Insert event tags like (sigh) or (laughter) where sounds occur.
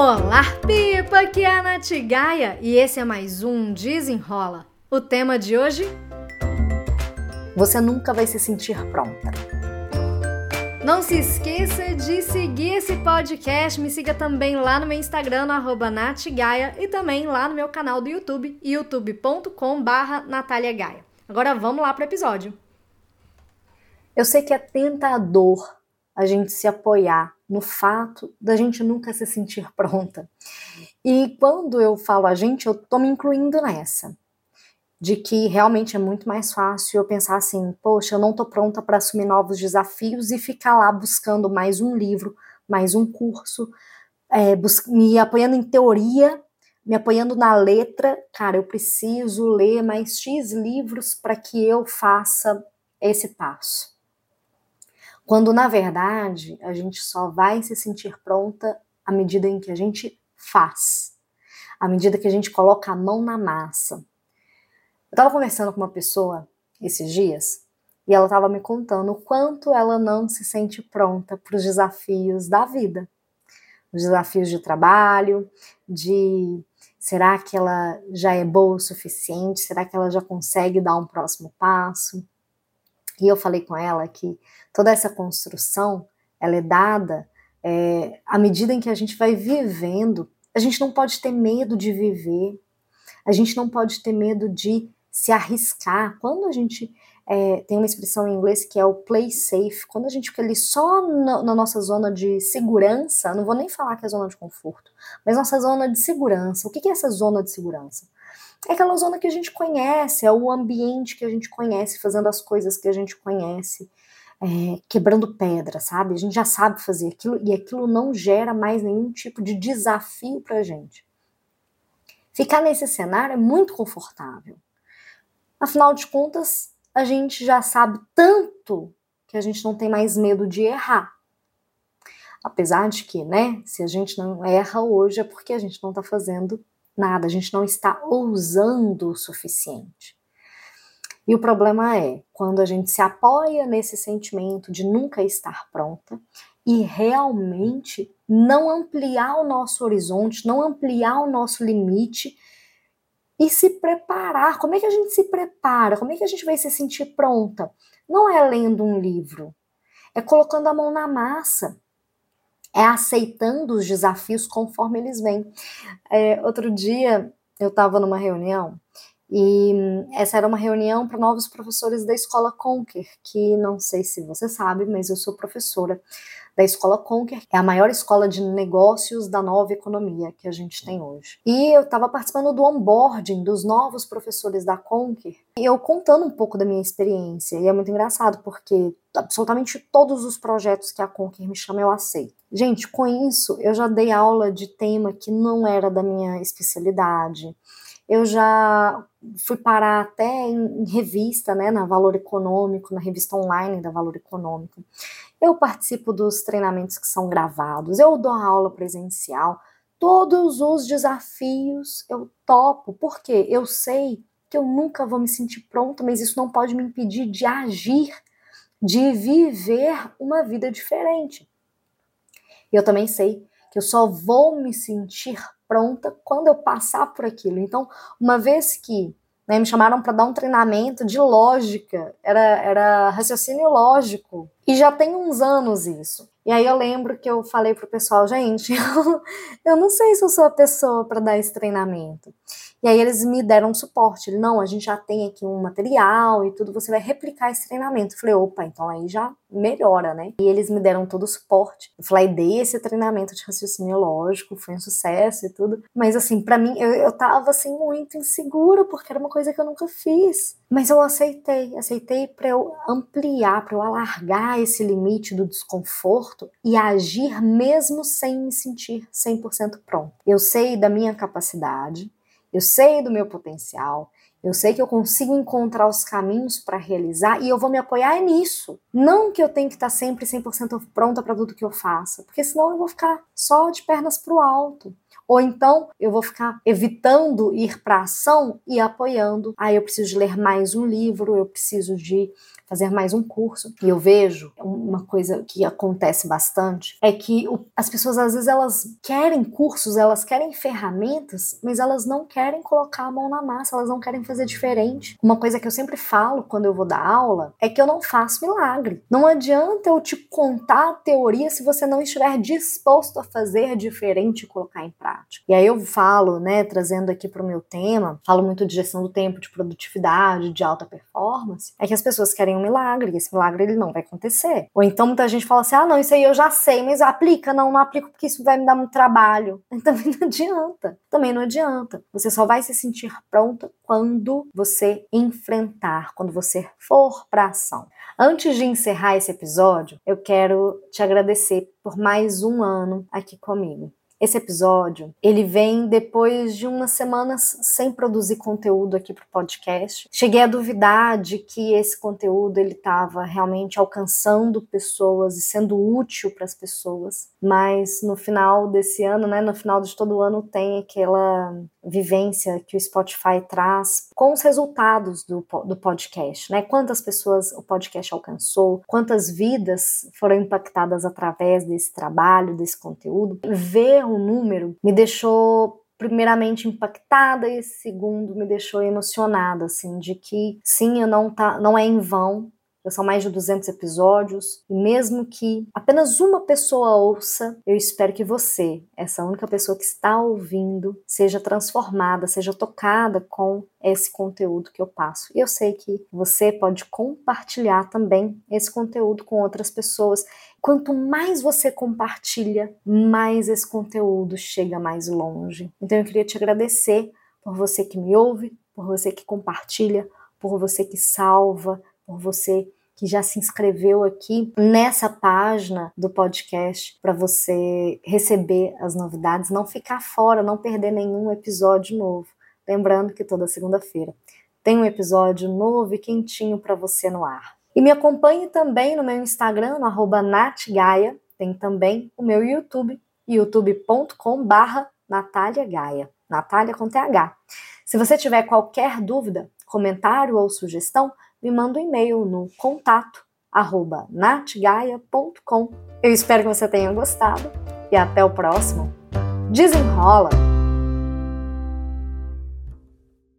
Olá, Pipa! Aqui é a Nath Gaia e esse é mais um Desenrola. O tema de hoje? Você nunca vai se sentir pronta. Não se esqueça de seguir esse podcast. Me siga também lá no meu Instagram, no NathGaia, e também lá no meu canal do YouTube, youtube.com.br Natália Gaia. Agora vamos lá para o episódio. Eu sei que é tentador a gente se apoiar no fato da gente nunca se sentir (laughs) pronta. E quando eu falo a gente, eu tô me incluindo nessa. De que realmente é muito mais fácil eu pensar assim, poxa, eu não tô pronta para assumir novos desafios e ficar lá buscando mais um livro, mais um curso, é, me apoiando em teoria, me apoiando na letra. Cara, eu preciso ler mais X livros para que eu faça esse passo. Quando, na verdade, a gente só vai se sentir pronta à medida em que a gente faz, à medida que a gente coloca a mão na massa. Eu estava conversando com uma pessoa esses dias e ela estava me contando o quanto ela não se sente pronta para os desafios da vida. Os desafios de trabalho, de será que ela já é boa o suficiente? Será que ela já consegue dar um próximo passo? E eu falei com ela que toda essa construção ela é dada é, à medida em que a gente vai vivendo. A gente não pode ter medo de viver, a gente não pode ter medo de se arriscar. Quando a gente é, tem uma expressão em inglês que é o play safe, quando a gente fica ali só na, na, nossa zona de segurança, não vou nem falar que é zona de conforto, mas nossa zona de segurança. O que é essa zona de segurança? É aquela zona que a gente conhece, é o ambiente que a gente conhece, fazendo as coisas que a gente conhece, é, quebrando pedra, sabe? A gente já sabe fazer aquilo e aquilo não gera mais nenhum tipo de desafio para a gente. Ficar nesse cenário é muito confortável. Afinal de contas, a gente já sabe tanto que a gente não tem mais medo de errar. Apesar de que, né, se a gente não erra hoje é porque a gente não está fazendo nada, a gente não está ousando o suficiente. E o problema é quando a gente se apoia nesse sentimento de nunca estar pronta e realmente não ampliar o nosso horizonte, não ampliar o nosso limite e se preparar. Como é que a gente se prepara? Como é que a gente vai se sentir pronta? Não é lendo um livro, é colocando a mão na massa, é aceitando os desafios conforme eles vêm. É, outro dia eu estava numa reunião e essa era uma reunião para novos professores da escola Conquer, que não sei se você sabe, mas eu sou professora da Escola Conquer, é a maior escola de negócios da nova economia que a gente tem hoje. E eu estava participando do onboarding dos novos professores da Conquer, e eu contando um pouco da minha experiência. E é muito engraçado, porque absolutamente todos os projetos que a Conquer me chama eu aceito. Gente, com isso, eu já dei aula de tema que não era da minha especialidade. Eu já fui parar até em, revista, né, na Valor Econômico, na revista online da Valor Econômico. Eu participo dos treinamentos que são gravados, eu dou aula presencial, todos os desafios eu topo, porque eu sei que eu nunca vou me sentir pronta, mas isso não pode me impedir de agir, de viver uma vida diferente. Eu também sei que eu só vou me sentir pronta quando eu passar por aquilo. Então, uma vez que né, me chamaram para dar um treinamento de lógica, era, era raciocínio lógico, e já tem uns anos isso. E aí eu lembro que eu falei pro pessoal, gente, eu, (laughs) eu não sei se eu sou a pessoa para dar esse treinamento. E aí eles me deram suporte. Não, a gente já tem aqui um material e tudo, você vai replicar esse treinamento. Eu falei, opa, então aí já melhora, né? E eles me deram todo o suporte. Eu falei, dei esse treinamento de raciocínio lógico, foi um sucesso e tudo. Mas assim, para mim, eu, eu tava assim muito insegura, porque era uma coisa que eu nunca fiz. Mas eu aceitei, aceitei para eu ampliar, para eu alargar esse limite do desconforto e agir mesmo sem me sentir 100% pronto. Eu sei da minha capacidade, eu sei do meu potencial, eu sei que eu consigo encontrar os caminhos para realizar e eu vou me apoiar nisso. Não que eu tenha que estar sempre 100% pronta para tudo que eu faça, porque senão eu vou ficar só de pernas para o alto. Ou então eu vou ficar evitando ir para ação e apoiando. Aí ah, eu preciso de ler mais um livro, eu preciso de fazer mais um curso. E eu vejo uma coisa que acontece bastante é que o, as pessoas às vezes elas querem cursos, elas querem ferramentas, mas elas não querem colocar a mão na massa, elas não querem fazer diferente. Uma coisa que eu sempre falo quando eu vou dar aula é que eu não faço milagre. Não adianta eu te contar a teoria se você não estiver disposto a fazer diferente e colocar em prática. E aí eu falo, né, trazendo aqui para o meu tema, falo muito de gestão do tempo, de produtividade, de alta performance, é que as pessoas querem um milagre, e esse milagre ele não vai acontecer. Ou então muita gente fala assim: ah, não, isso aí eu já sei, mas aplica, não, não aplico porque isso vai me dar muito trabalho. (laughs) E também não adianta. Também não adianta. Você só vai se sentir pronta quando você enfrentar, quando você for para ação. Antes de encerrar esse episódio, eu quero te agradecer por mais um ano aqui comigo. Esse episódio, ele vem depois de umas semanas sem produzir conteúdo aqui para o podcast. Cheguei a duvidar de que esse conteúdo ele estava realmente alcançando pessoas e sendo útil para as pessoas, mas no final desse ano, né, no final de todo ano tem aquela vivência que o Spotify traz com os resultados do, do podcast, né? Quantas pessoas o podcast alcançou, quantas vidas foram impactadas através desse trabalho, desse conteúdo. Ver o número me deixou primeiramente impactada e segundo me deixou emocionada assim de que sim, eu não tá não é em vão já são mais de 200 episódios e mesmo que apenas uma pessoa ouça, eu espero que você, essa única pessoa que está ouvindo, seja transformada, seja tocada com esse conteúdo que eu passo. E eu sei que você pode compartilhar também esse conteúdo com outras pessoas. Quanto mais você compartilha, mais esse conteúdo chega mais longe. Então eu queria te agradecer por você que me ouve, por você que compartilha, por você que salva, por você que já se inscreveu aqui nessa página do podcast para você receber as novidades, não ficar fora, não perder nenhum episódio novo. Lembrando que toda segunda-feira tem um episódio novo e quentinho para você no ar. E me acompanhe também no meu Instagram, no natgaia. Tem também o meu YouTube, youtube.com barra Natália Gaia. Natália com TH. Se você tiver qualquer dúvida, comentário ou sugestão, me manda um e-mail no contato arroba natgaia.com. Eu espero que você tenha gostado e até o próximo. Desenrola!